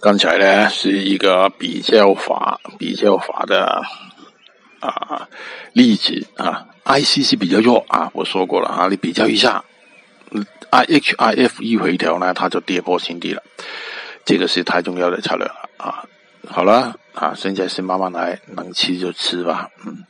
刚才呢是一个比较法比较法的啊例子啊，IC 是比较弱啊，我说过了啊，你比较一下，IHIF 一回调呢，它就跌破新低了，这个是太重要的策略了啊。好了啊，现在是慢慢来，能吃就吃吧，嗯。